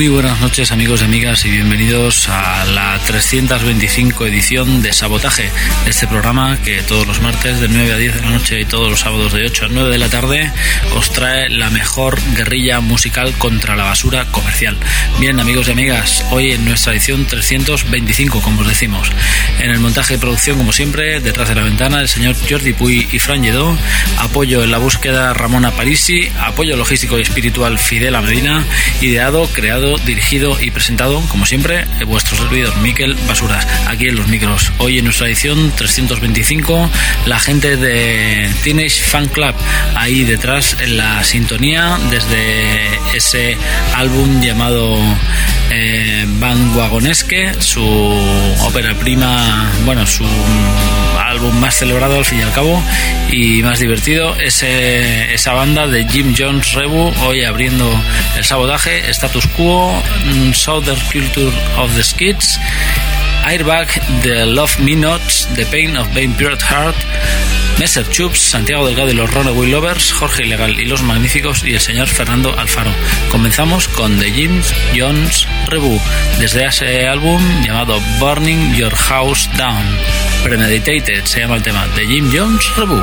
Muy buenas noches amigos y amigas y bienvenidos a la 325 edición de Sabotaje, este programa que todos los martes de 9 a 10 de la noche y todos los sábados de 8 a 9 de la tarde os trae la mejor guerrilla musical contra la basura comercial. Bien amigos y amigas, hoy en nuestra edición 325 como os decimos. En el montaje y producción como siempre, detrás de la ventana el señor Jordi Puy y Fran Lledó, apoyo en la búsqueda Ramona Parisi, apoyo logístico y espiritual Fidel Medina, ideado, creado dirigido y presentado, como siempre, vuestro servidor Miquel Basuras, aquí en los micros. Hoy en nuestra edición 325, la gente de Teenage Fan Club, ahí detrás en la sintonía, desde ese álbum llamado eh, Van Wagonesque, su ópera prima, bueno, su álbum más celebrado al fin y al cabo y más divertido, ese, esa banda de Jim Jones Rebu, hoy abriendo el sabotaje, Status Quo, mm, Southern Culture of the Skids, Airbag, The Love Me Nots, The Pain of Being Pure Heart, Messer Chups, Santiago Delgado y los Runaway Lovers, Jorge Ilegal y los Magníficos y el señor Fernando Alfaro. Comenzamos con The James Jones Rebu, desde ese álbum llamado Burning Your House Down. Premeditated se llama el tema, The Jim Jones Rebu.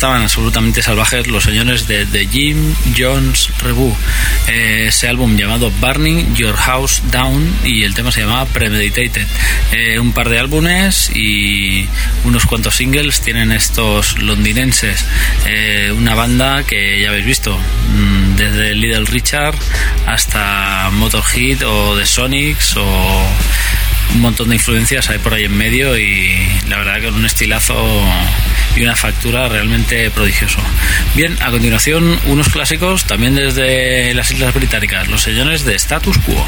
Estaban absolutamente salvajes los señores de The Jim Jones Revue. Eh, ese álbum llamado Burning Your House Down y el tema se llamaba Premeditated. Eh, un par de álbumes y unos cuantos singles tienen estos londinenses. Eh, una banda que ya habéis visto, mm, desde Little Richard hasta Motorhead o The Sonics o un montón de influencias hay por ahí en medio y la verdad que un estilazo y una factura realmente prodigioso. Bien, a continuación unos clásicos también desde las Islas Británicas, los señores de Status Quo.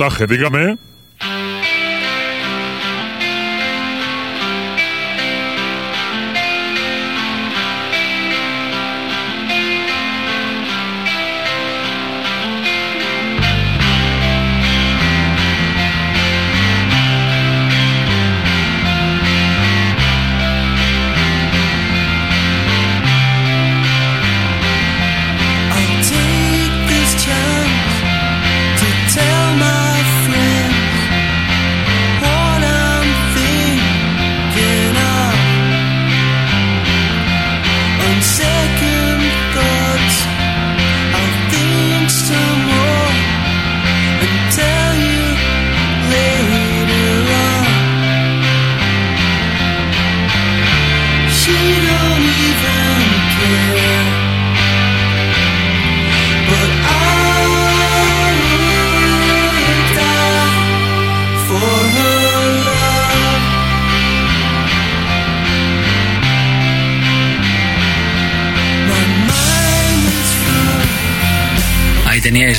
Sabotaje, dígame.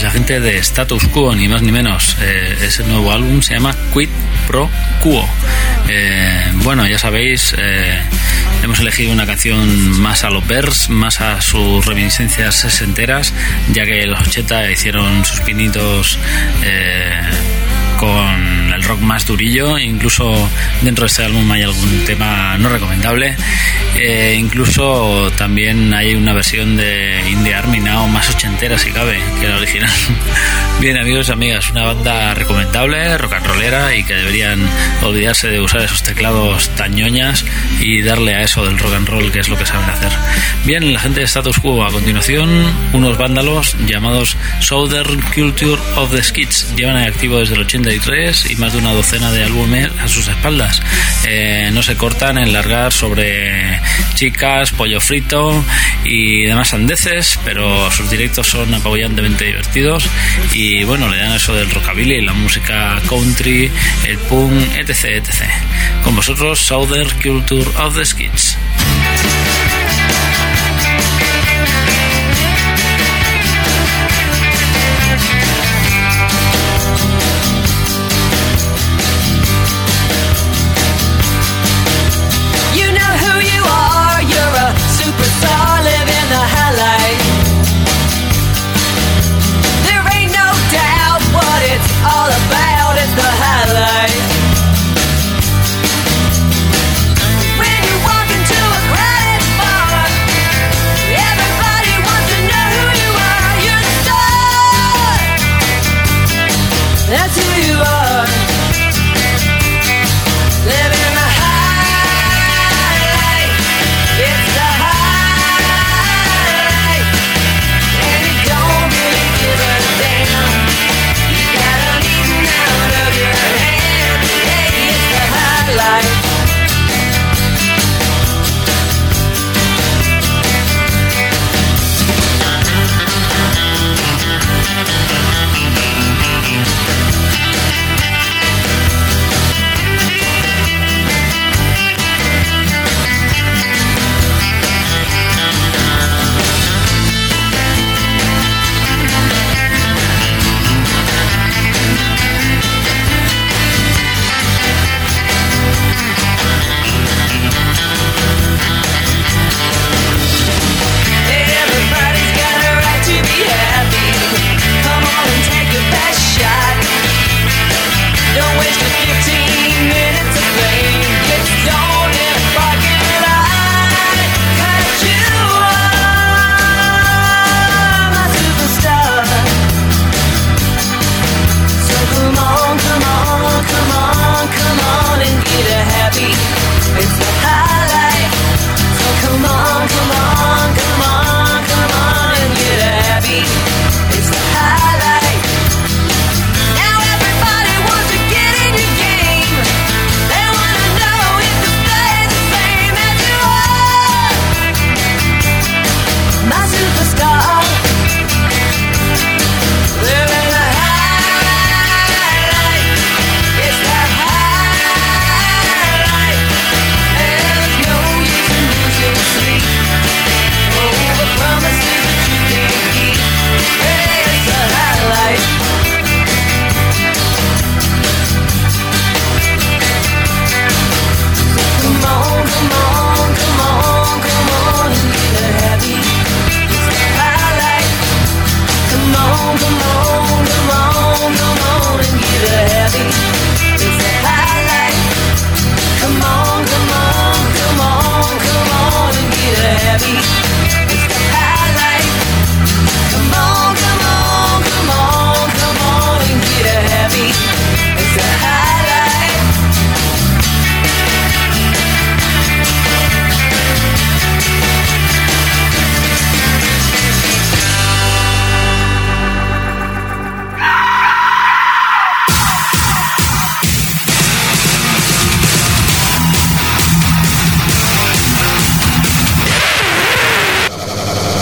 La gente de Status Quo, ni más ni menos. Eh, ese nuevo álbum se llama Quid Pro Quo. Eh, bueno, ya sabéis, eh, hemos elegido una canción más a los Bears, más a sus reminiscencias sesenteras, ya que los 80 hicieron sus pinitos con el rock más durillo, incluso dentro de este álbum hay algún tema no recomendable, eh, incluso también hay una versión de Indie Army Now más ochentera si cabe que la original. Bien amigos y amigas, una banda recomendable, rock and rollera y que deberían olvidarse de usar esos teclados tan ñoñas y darle a eso del rock and roll que es lo que saben hacer. Bien, la gente de Status Quo a continuación, unos vándalos llamados Southern Culture of the Skids, llevan en activo desde el 80 y más de una docena de álbumes a sus espaldas. Eh, no se cortan en largar sobre chicas, pollo frito y demás andeces, pero sus directos son apabullantemente divertidos y bueno, le dan eso del rockabilly, la música country, el punk, etc. etc. Con vosotros, Southern Culture of the Skids.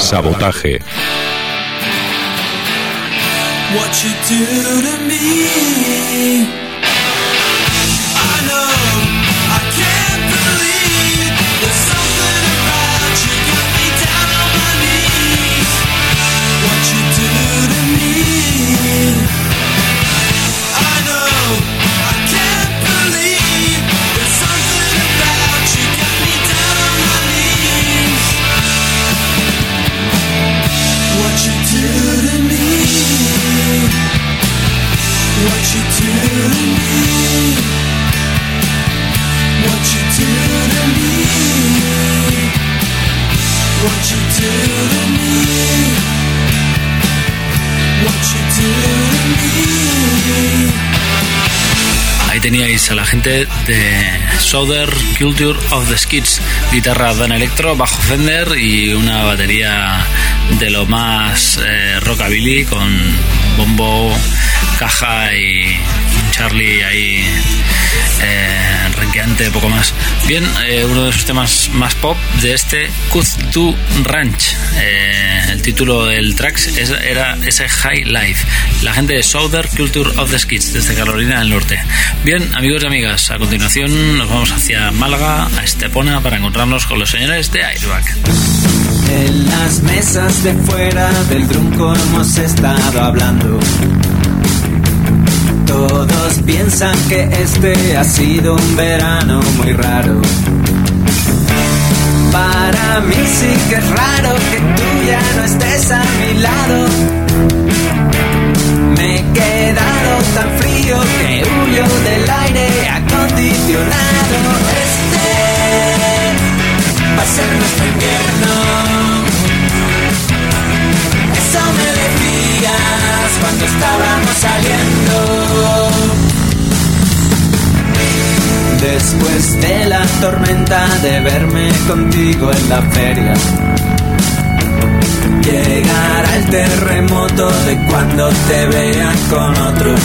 Sabotaje. What you do to me Ahí teníais a la gente de Southern Culture of the Skids, guitarra Dan Electro, bajo Fender y una batería de lo más eh, rockabilly con bombo, caja y Charlie ahí eh, renqueante, poco más. Bien, eh, uno de sus temas más pop de este Kuztu Ranch. Eh, el título del track era ese High Life. La gente de Southern Culture of the Skids desde Carolina del Norte. Bien, amigos y amigas, a continuación nos vamos hacia Málaga, a Estepona, para encontrarnos con los señores de Airbag. En las mesas de fuera del trunco hemos estado hablando. Todos piensan que este ha sido un verano muy raro. Para mí sí que es raro que tú ya no estés a mi lado. Me he quedado tan frío que huyo del aire acondicionado. Este va a ser nuestro invierno. Eso me cuando estábamos saliendo. Después de la tormenta de verme contigo en la feria, llegará el terremoto de cuando te vean con otro.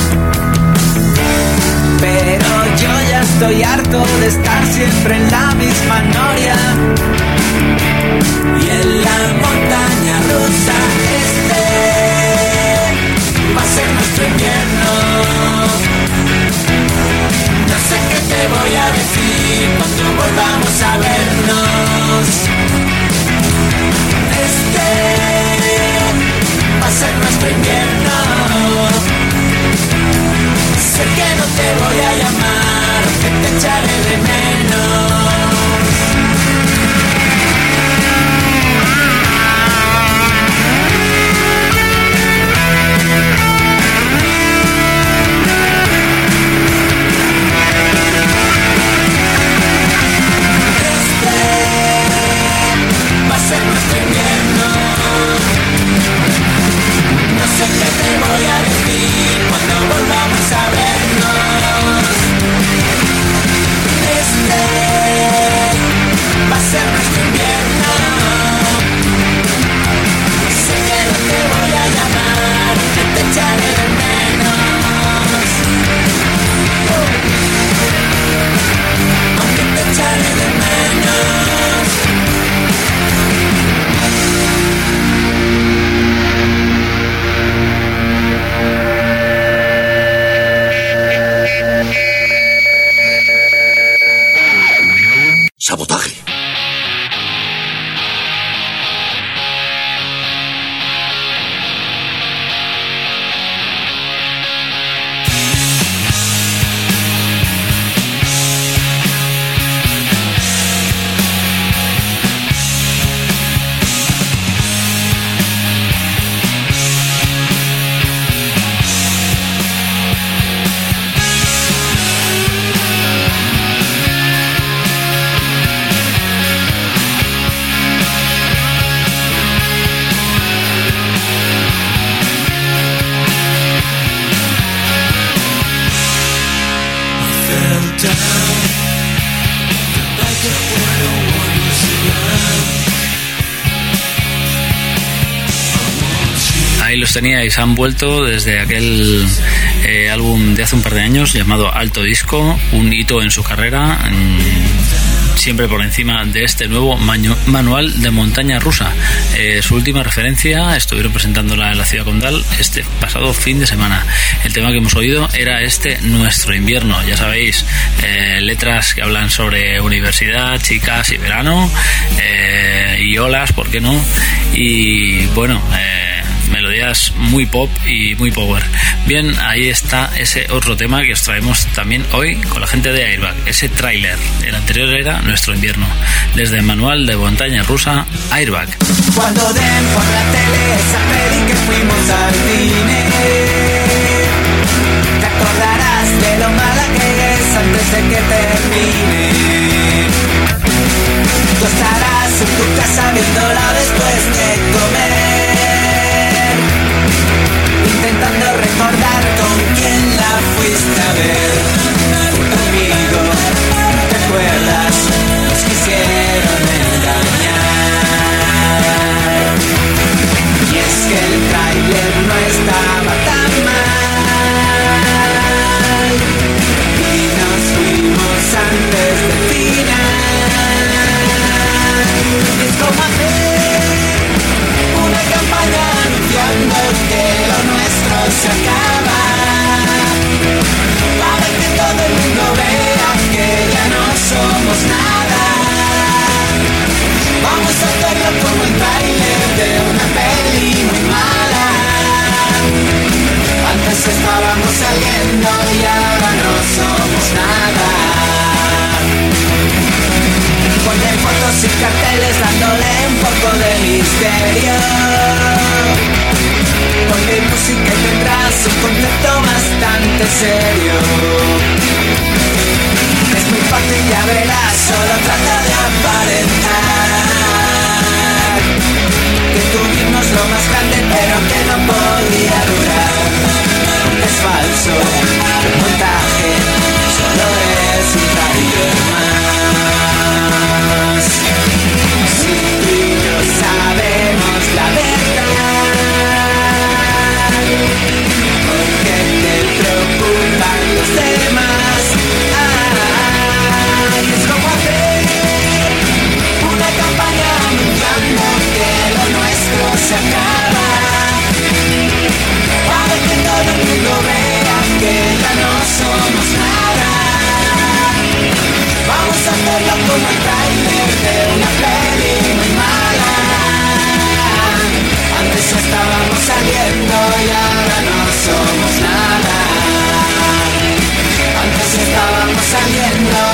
Pero yo ya estoy harto de estar siempre en la misma noria. Y en la montaña rusa este ser nuestro invierno. No sé qué te voy a decir cuando volvamos a vernos. Este va a ser nuestro invierno. Sé que no te voy a llamar, que te echaré de menos. Teníais, han vuelto desde aquel eh, álbum de hace un par de años llamado Alto Disco, un hito en su carrera, siempre por encima de este nuevo manual de montaña rusa. Eh, su última referencia estuvieron presentándola en la ciudad condal este pasado fin de semana. El tema que hemos oído era este Nuestro invierno, ya sabéis, eh, letras que hablan sobre universidad, chicas y verano, y olas, ¿por qué no? Y bueno, melodías muy pop y muy power. Bien, ahí está ese otro tema que os traemos también hoy con la gente de Airbag, ese tráiler. El anterior era nuestro invierno. Desde el manual de montaña rusa, Airbag. Cuando den por la tele esa peli que fuimos al cine Te acordarás de lo mala que es antes de que termine Tú estarás en tu casa viéndola después de comer quién la fuiste a ver. Amigos, ¿te acuerdas? Nos quisieron engañar. Y es que el trailer no estaba tan mal. Y nos fuimos antes del final. Y es como hacer una campaña anunciando que lo nuestro se acaba. nada. Vamos a hacerlo como el baile de una peli muy mala. Antes estábamos saliendo y ahora no somos nada. Ponle fotos y carteles dándole un poco de misterio. Ponle música y tendrás un concepto bastante serio parte y ya verás, solo trata de aparentar Que tuvimos lo más grande pero que no podía durar. Es falso, montaje es como hacer una campaña anunciando que lo nuestro se acaba. Para que todo el mundo vea que ya no somos nada. Vamos a hacerlo como el trailer de una peli muy mala. Antes estábamos saliendo y ahora no somos nada. Antes estábamos saliendo.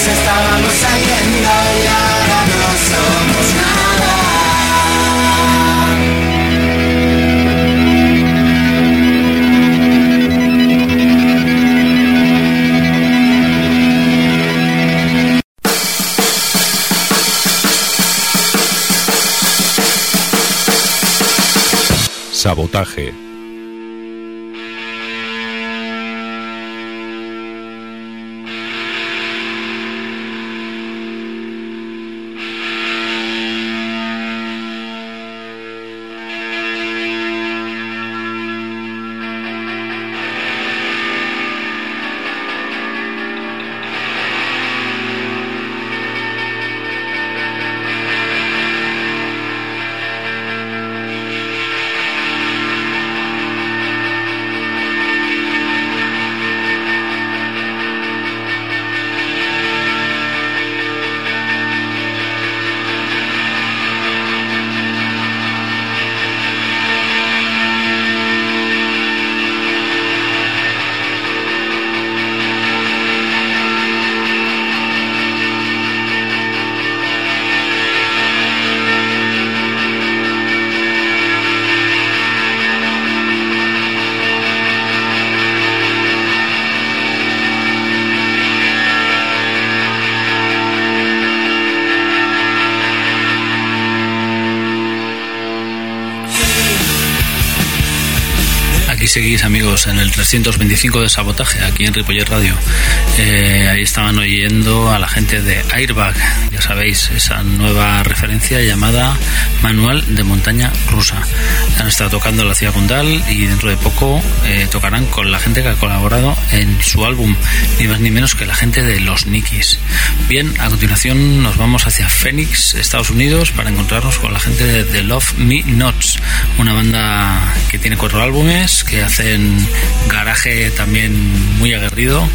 nos estábamos saliendo y ahora no somos nada. Sabotaje seguís amigos en el 325 de Sabotaje, aquí en Ripollet Radio. Eh, ahí estaban oyendo a la gente de Airbag, sabéis, esa nueva referencia llamada Manual de Montaña Rusa. Han estado tocando la ciudad condal y dentro de poco eh, tocarán con la gente que ha colaborado en su álbum, ni más ni menos que la gente de Los Nikis. Bien, a continuación nos vamos hacia Phoenix, Estados Unidos, para encontrarnos con la gente de The Love Me Nots, una banda que tiene cuatro álbumes, que hacen garaje también muy aguerrido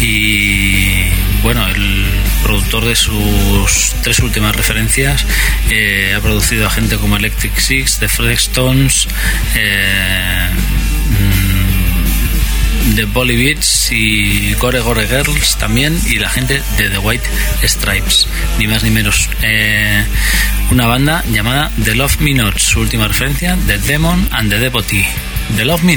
y bueno, el productor de sus tres últimas referencias eh, ha producido a gente como Electric Six, The Flexstones, eh, mm, The Bolly Beats y Gore Gore Girls también y la gente de The White Stripes, ni más ni menos. Eh, una banda llamada The Love Me Nots, su última referencia, The Demon and the Devotee. The Love Me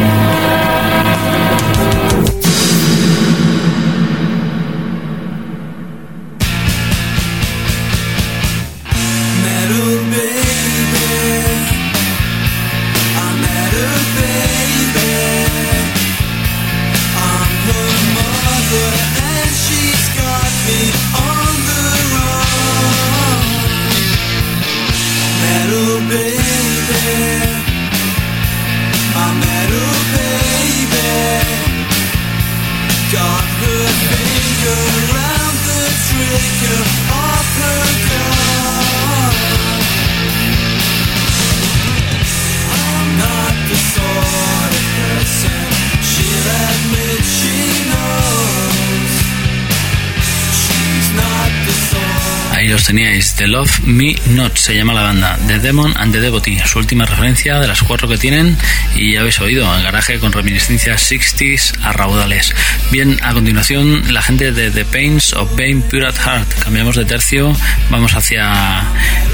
teníais The Love Me Not, se llama la banda, The Demon and the Devotee, su última referencia de las cuatro que tienen y ya habéis oído, el garaje con reminiscencias 60s a raudales. Bien, a continuación la gente de The Pains of Pain Pure at Heart, cambiamos de tercio, vamos hacia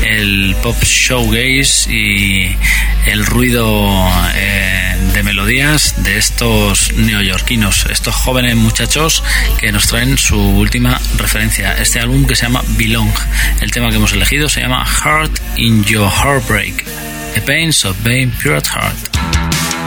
el pop showgaze y el ruido... Eh, de melodías de estos neoyorquinos, estos jóvenes muchachos que nos traen su última referencia, este álbum que se llama Belong. El tema que hemos elegido se llama Heart in Your Heartbreak, The Pains of Being Pure at Heart.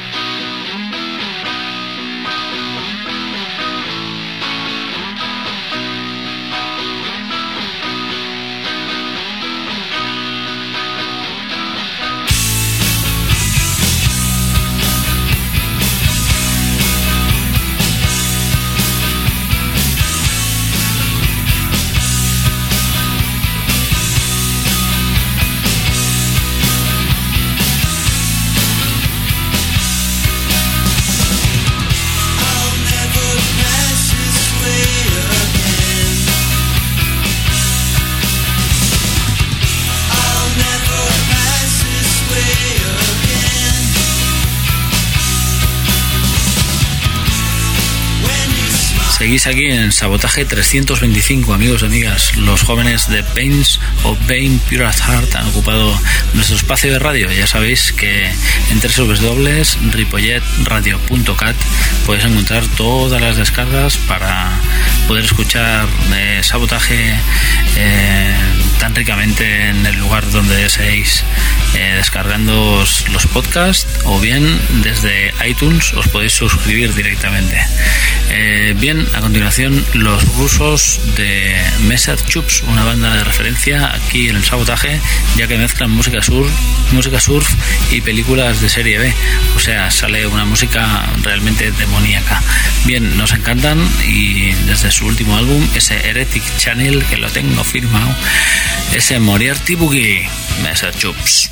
Seguís aquí en Sabotaje 325, amigos y amigas. Los jóvenes de Pains of Bane Pure Heart han ocupado nuestro espacio de radio. Ya sabéis que en www.ripolletradio.cat podéis encontrar todas las descargas para poder escuchar eh, Sabotaje eh, tan ricamente en el lugar donde deseéis, eh, descargando los podcasts o bien desde iTunes os podéis suscribir directamente. Eh, bien, a continuación los rusos de Mesad Chups, una banda de referencia aquí en el sabotaje, ya que mezclan música sur, música surf y películas de serie B. O sea, sale una música realmente demoníaca. Bien, nos encantan y desde su último álbum, ese Heretic Channel, que lo tengo firmado, ese Moriarty Boogie, Mesad Chups.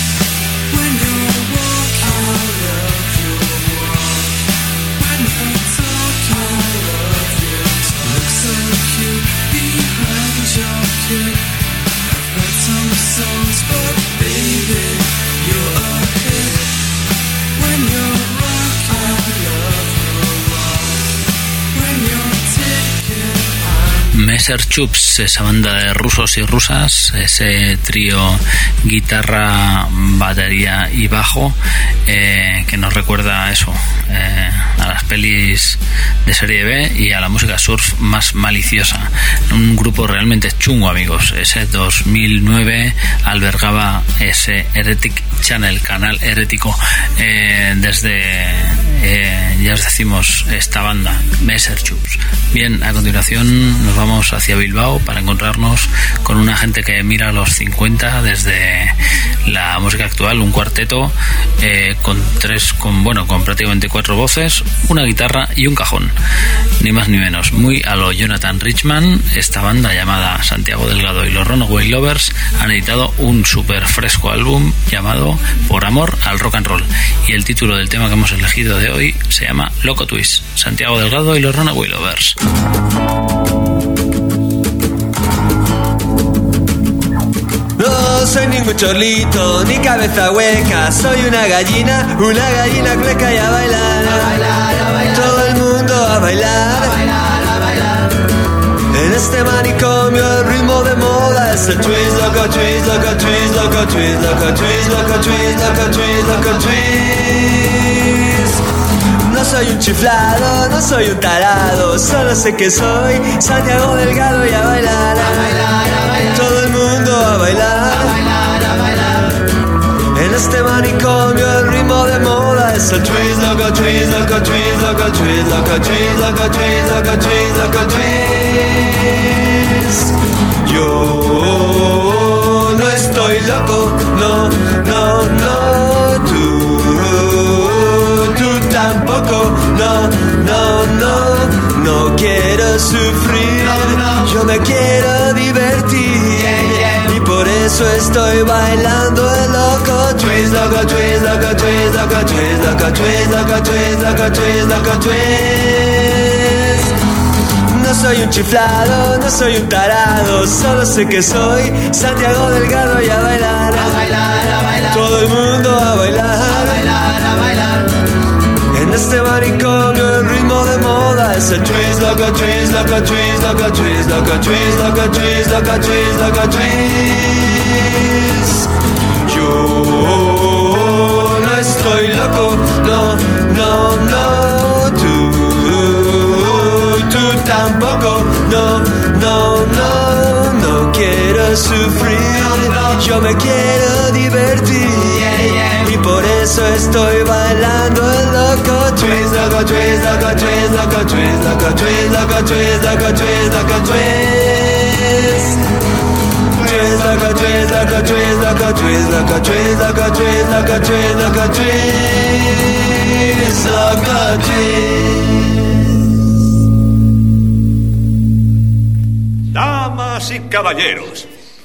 But Baby, you're a hit when you're Messer Chups, esa banda de rusos y rusas, ese trío guitarra, batería y bajo, eh, que nos recuerda a eso, eh, a las pelis de serie B y a la música surf más maliciosa. Un grupo realmente chungo, amigos. Ese 2009 albergaba ese Heretic Channel, canal herético, eh, desde, eh, ya os decimos, esta banda, Messer Chups. Bien, a continuación nos vamos hacia Bilbao para encontrarnos con una gente que mira los 50 desde la música actual, un cuarteto eh, con tres, con bueno, con prácticamente cuatro voces, una guitarra y un cajón, ni más ni menos. Muy a lo Jonathan Richman, esta banda llamada Santiago Delgado y los Runaway Lovers han editado un súper fresco álbum llamado Por Amor al Rock and Roll y el título del tema que hemos elegido de hoy se llama Loco Twist, Santiago Delgado y los Runaway Lovers. No soy ningún chorlito, ni cabeza hueca, soy una gallina, una gallina clueca y a bailar, a bailar, a bailar. todo el mundo a bailar, a bailar, a bailar. En este manicomio el ritmo de moda es el twist, loco twist, loco twist, loco twist, loco twist, loco twist, loco twist, loco. Soy un chiflado, no soy un tarado, solo sé que soy Santiago Delgado y a bailar, a bailar, a bailar. Todo el mundo a bailar, a bailar, a bailar. En este manicomio el ritmo de moda es el twist, loco twist, loco twist, loco twist, loco twist, loco twist, loco twist, loco twist. Yo no estoy loco, no, tampoco, no, no, no, no quiero sufrir, yo me quiero divertir. Y por eso estoy bailando el loco. Twist, loco twist, loco twist, loco twist, loco twist, loco twist, loco twist, loco twist. No soy un chiflado, no soy un tarado, solo sé que soy Santiago Delgado y a bailar, a bailar, a bailar. Todo el mundo a bailar. En este manicomio el ritmo de moda es el twist, loco twist, loco twist, loco twist, loco twist, loco twist, loco twist, loco twist. Yo no estoy loco, no, no, no, tú, tú tampoco, no, no, no, no quiero sufrir, yo me quiero divertir y por eso estoy bailando loco twist, loco twist, loco twist, loco twist, loco twist, loco twist, loco twist, loco twist. Twist, loco twist, loco twist, loco twist, loco twist, loco twist, loco twist, loco twist, loco twist. Damas y caballeros,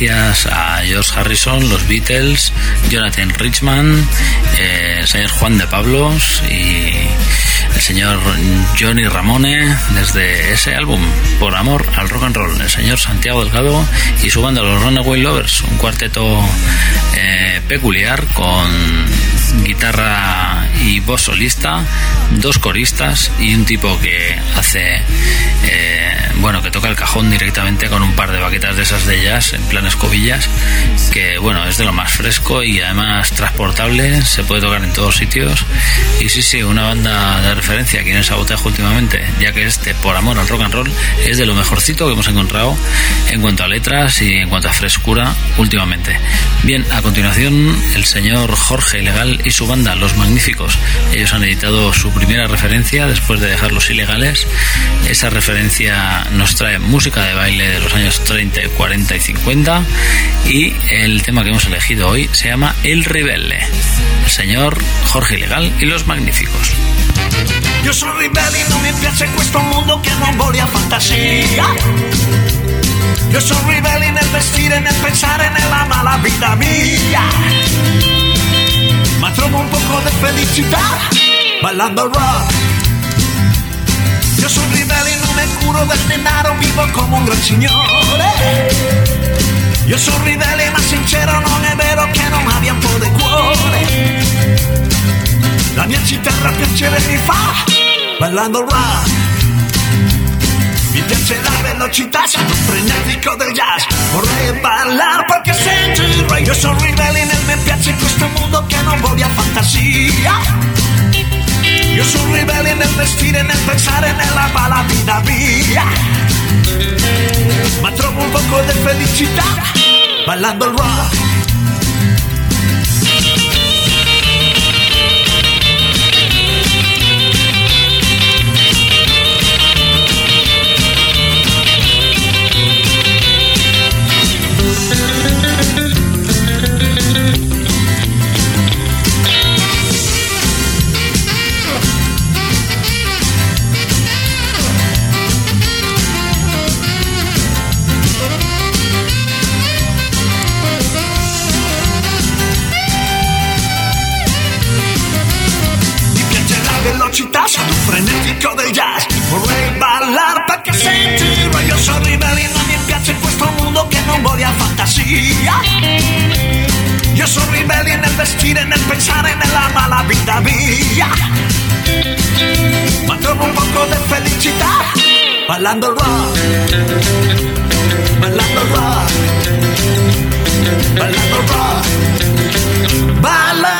Referencias a George Harrison, los Beatles, Jonathan Richman, eh, el señor Juan de Pablos y el señor Johnny Ramone desde ese álbum, Por Amor al Rock and Roll, el señor Santiago Delgado y su banda Los Runaway Lovers, un cuarteto eh, peculiar con guitarra y voz solista, dos coristas y un tipo que hace, eh, bueno, que toca el cajón directamente con un par de baquetas de esas de jazz en plan escobillas, que bueno, es de lo más fresco y además transportable, se puede tocar en todos sitios. Y sí, sí, una banda de referencia aquí en el sabotaje últimamente, ya que este, por amor al rock and roll, es de lo mejorcito que hemos encontrado en cuanto a letras y en cuanto a frescura últimamente. Bien, a continuación, el señor Jorge Y su banda, Los Magníficos. Ellos han editado su primera referencia después de dejar los ilegales. Esa referencia nos trae música de baile de los años 30, 40 y 50. Y el tema que hemos elegido hoy se llama El Rebelde. El señor Jorge Ilegal y Los Magníficos. Io sono ribelle, non mi piace questo mondo che non voglio fantasia. Io sono ribelle nel vestire, nel pensare nella mala vita mia. Trovo un poco di felicità ballando rock. Io sono ribelle, non mi curo del denaro, vivo come un gran signore. Io sono ribelle, ma sincero, non è vero che non abbia un po' di cuore. La mia chitarra piacere mi fa ballando rock. Piace la velocità, sono un frenetico del jazz. Vorrei ballare perché sento il rock. Io sono ribelle, nel me piace questo mondo che non voglio fantasia. Io sono ribelle nel vestire, nel pensare nella balla vita mia. Ma trovo un poco di felicità ballando il rock. Voglio fantasia. Io sono ribelle nel vestire, nel pensare nella mala vita mia. Ma trovo un poco di felicità ballando il rock. Ballando il rock. Ballando il rock. Ballando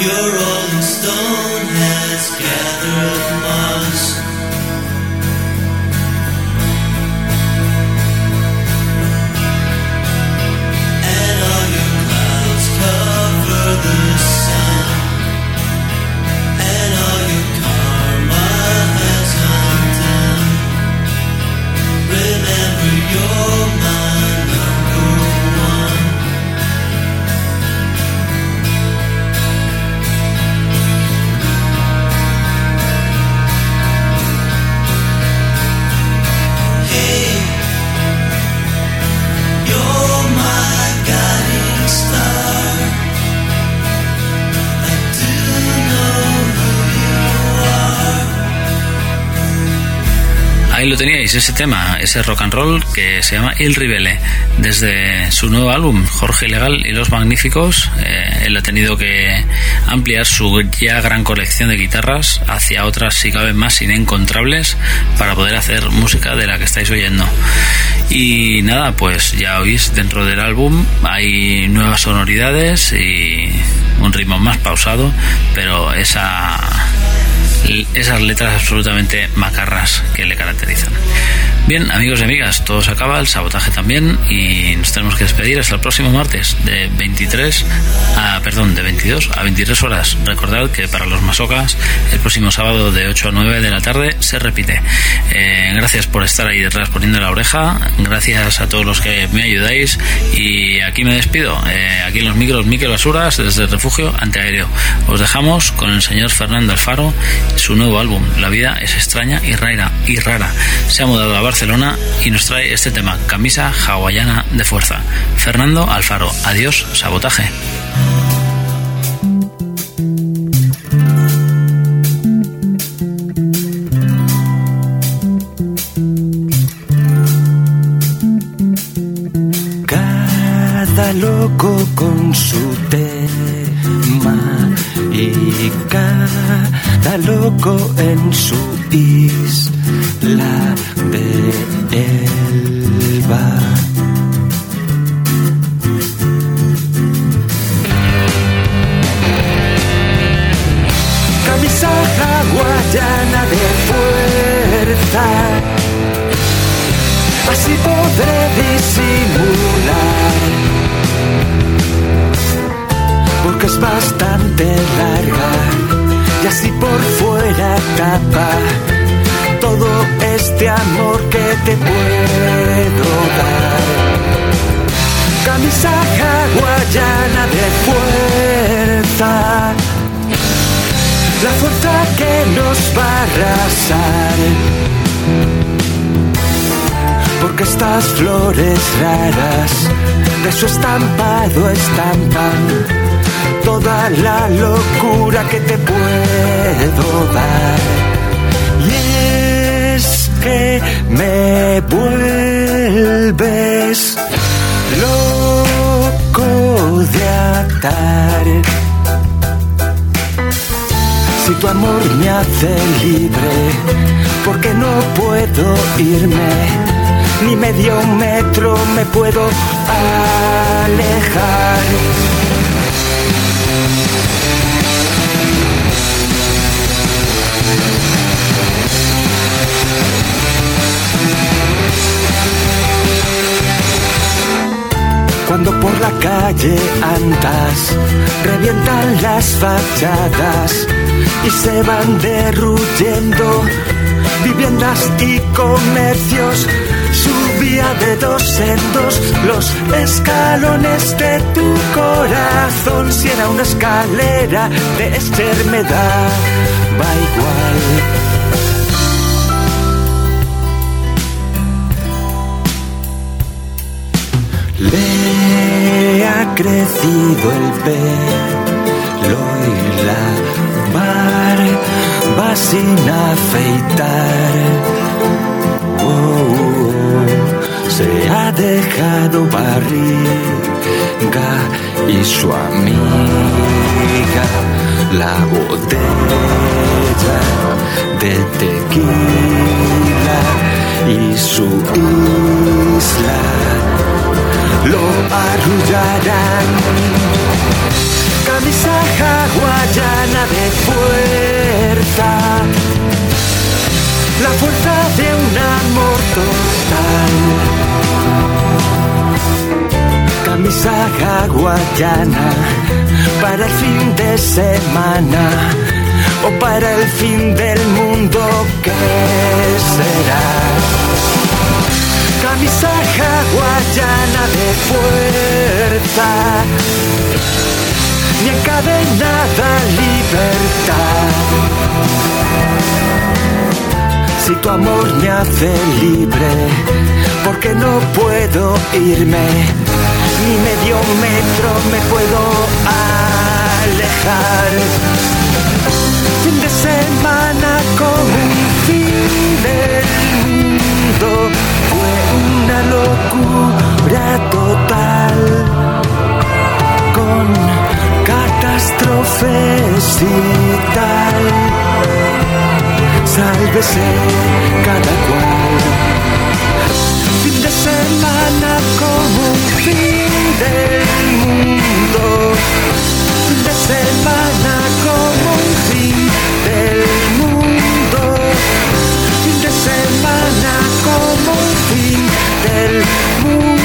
Your rolling stone has gathered moss. Ahí lo teníais, ese tema, ese rock and roll que se llama Il Ribele. Desde su nuevo álbum, Jorge Ilegal y los Magníficos, eh, él ha tenido que ampliar su ya gran colección de guitarras hacia otras, si cabe, más inencontrables para poder hacer música de la que estáis oyendo. Y nada, pues ya oís, dentro del álbum hay nuevas sonoridades y un ritmo más pausado, pero esa esas letras absolutamente macarras que le caracterizan. Bien, amigos y amigas, todo se acaba, el sabotaje también, y nos tenemos que despedir hasta el próximo martes de 23 a, perdón, de 22 a 23 horas. Recordad que para los masocas, el próximo sábado de 8 a 9 de la tarde se repite. Eh, gracias por estar ahí detrás poniendo la oreja, gracias a todos los que me ayudáis, y aquí me despido. Eh, aquí en los micros, Miquel Basuras, desde el refugio antiaéreo. Os dejamos con el señor Fernando Alfaro su nuevo álbum, La vida es extraña y rara, y rara. Se ha mudado a Barcelona y nos trae este tema, Camisa hawaiana de fuerza. Fernando Alfaro, adiós, sabotaje. Cada loco con su tema y cada loco en su isla de Elba. Camisa hawaiana de fuerza, así podré disimular. Porque es bastante larga y así por fuera tapa este amor que te puedo dar. Camisa hawaiana de fuerza, la fuerza que nos va a arrasar. Porque estas flores raras de su estampado estampan toda la locura que te puedo dar. Que me vuelves loco de atar. Si tu amor me hace libre, porque no puedo irme, ni medio metro me puedo alejar. Cuando por la calle andas, revientan las fachadas y se van derruyendo viviendas y comercios. Subía de dos en dos los escalones de tu corazón. Si era una escalera de enfermedad, va igual. Le ha crecido el pelo y la barba sin afeitar. Oh, se ha dejado barriga y su amiga la botella de tequila y su isla Camisa hawaiana para el fin de semana o para el fin del mundo que será camisa hawaiana de fuerza, ni encadenada libertad. Si tu amor me hace libre, porque no puedo irme, ni medio metro me puedo alejar. Fin de semana con un fin del mundo fue una locura total con catástrofes y tal. Sálvese cada cual. Fin de semana como del mundo, de semana como un fin del mundo, fin de semana como un fin del mundo.